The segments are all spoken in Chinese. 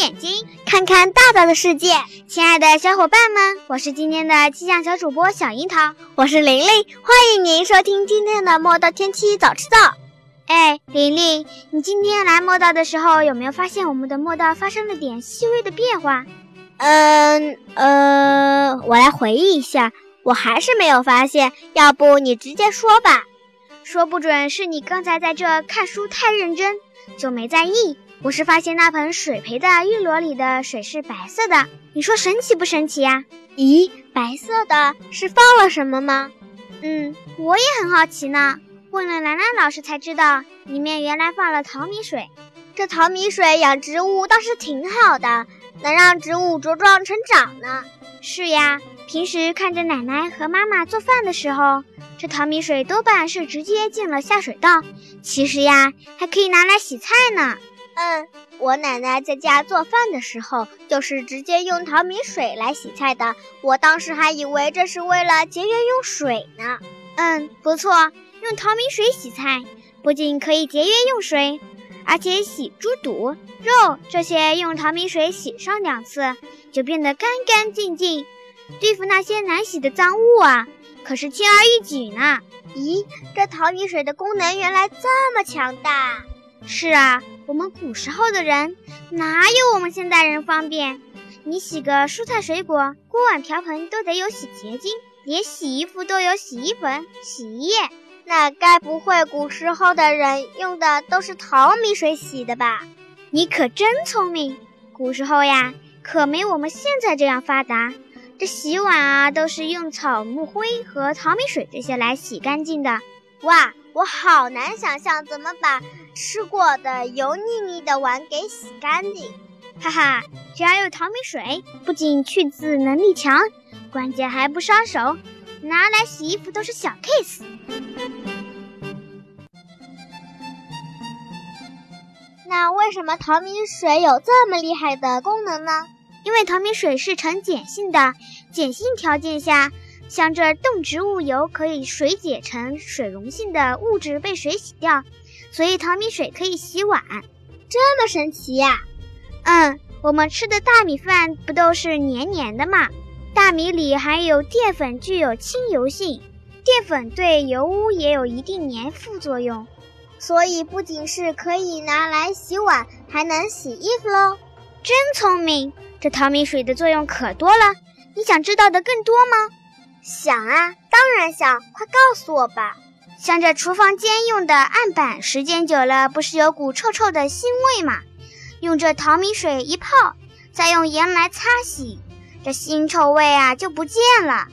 眼睛看看大大的世界，亲爱的小伙伴们，我是今天的气象小主播小樱桃，我是玲玲，欢迎您收听今天的莫道天气早知道。哎，玲玲，你今天来莫道的时候，有没有发现我们的莫道发生了点细微的变化？嗯呃，我来回忆一下，我还是没有发现。要不你直接说吧？说不准是你刚才在这看书太认真，就没在意。我是发现那盆水培的玉螺里的水是白色的，你说神奇不神奇呀？咦，白色的是放了什么吗？嗯，我也很好奇呢。问了兰兰老师才知道，里面原来放了淘米水。这淘米水养植物倒是挺好的，能让植物茁壮成长呢。是呀，平时看着奶奶和妈妈做饭的时候，这淘米水多半是直接进了下水道。其实呀，还可以拿来洗菜呢。嗯，我奶奶在家做饭的时候，就是直接用淘米水来洗菜的。我当时还以为这是为了节约用水呢。嗯，不错，用淘米水洗菜，不仅可以节约用水，而且洗猪肚、肉这些用淘米水洗上两次，就变得干干净净。对付那些难洗的脏物啊，可是轻而易举呢。咦，这淘米水的功能原来这么强大。是啊，我们古时候的人哪有我们现代人方便？你洗个蔬菜水果，锅碗瓢盆都得有洗洁精，连洗衣服都有洗衣粉、洗衣液。那该不会古时候的人用的都是淘米水洗的吧？你可真聪明！古时候呀，可没我们现在这样发达。这洗碗啊，都是用草木灰和淘米水这些来洗干净的。哇！我好难想象怎么把吃过的油腻腻的碗给洗干净。哈哈，只要有淘米水，不仅去渍能力强，关键还不伤手，拿来洗衣服都是小 case。那为什么淘米水有这么厉害的功能呢？因为淘米水是呈碱性的，碱性条件下。像这动植物油可以水解成水溶性的物质被水洗掉，所以淘米水可以洗碗，这么神奇呀？嗯，我们吃的大米饭不都是黏黏的吗？大米里含有淀粉，具有亲油性，淀粉对油污也有一定粘附作用，所以不仅是可以拿来洗碗，还能洗衣服喽。真聪明，这淘米水的作用可多了，你想知道的更多吗？想啊，当然想，快告诉我吧。像这厨房间用的案板，时间久了不是有股臭臭的腥味吗？用这淘米水一泡，再用盐来擦洗，这腥臭味啊就不见了。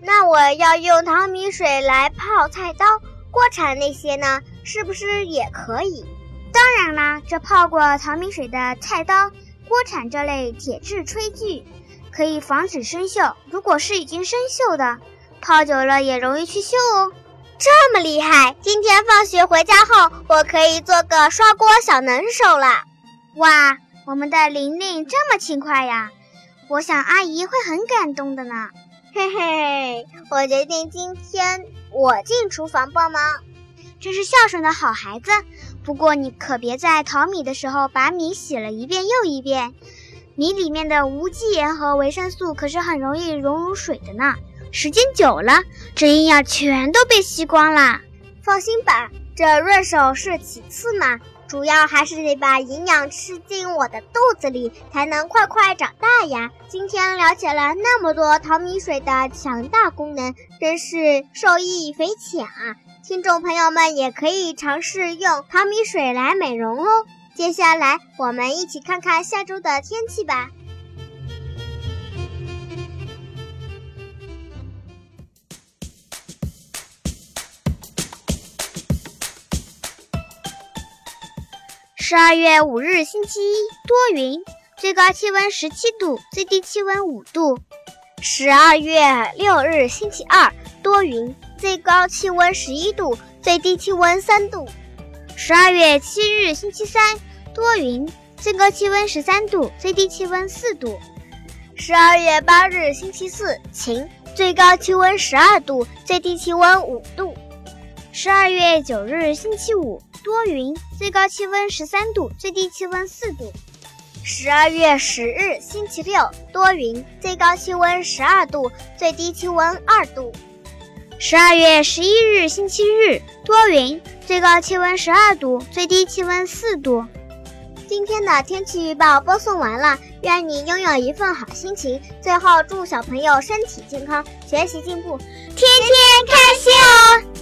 那我要用淘米水来泡菜刀、锅铲那些呢，是不是也可以？当然啦，这泡过淘米水的菜刀、锅铲这类铁质炊具。可以防止生锈。如果是已经生锈的，泡久了也容易去锈哦。厉害！今天放学回家后，我可以做个刷锅小能手了。哇，我们的玲玲这么勤快呀！我想阿姨会很感动的呢。嘿嘿，我决定今天我进厨房帮忙。真是孝顺的好孩子。不过你可别在淘米的时候把米洗了一遍又一遍。米里面的无机盐和维生素可是很容易溶入水的呢，时间久了，这营养全都被吸光了。放心吧，这润手是其次嘛，主要还是得把营养吃进我的肚子里，才能快快长大呀。今天了解了那么多淘米水的强大功能，真是受益匪浅啊！听众朋友们也可以尝试用淘米水来美容哦。接下来，我们一起看看下周的天气吧。十二月五日，星期一，多云，最高气温十七度，最低气温五度。十二月六日，星期二，多云，最高气温十一度，最低气温三度。十二月七日，星期三，多云，最高气温十三度，最低气温四度。十二月八日，星期四，晴，最高气温十二度，最低气温五度。十二月九日，星期五，多云，最高气温十三度，最低气温四度。十二月十日，星期六，多云，最高气温十二度，最低气温二度。十二月十一日，星期日，多云，最高气温十二度，最低气温四度。今天的天气预报播送完了，愿你拥有一份好心情。最后，祝小朋友身体健康，学习进步，天天开心哦！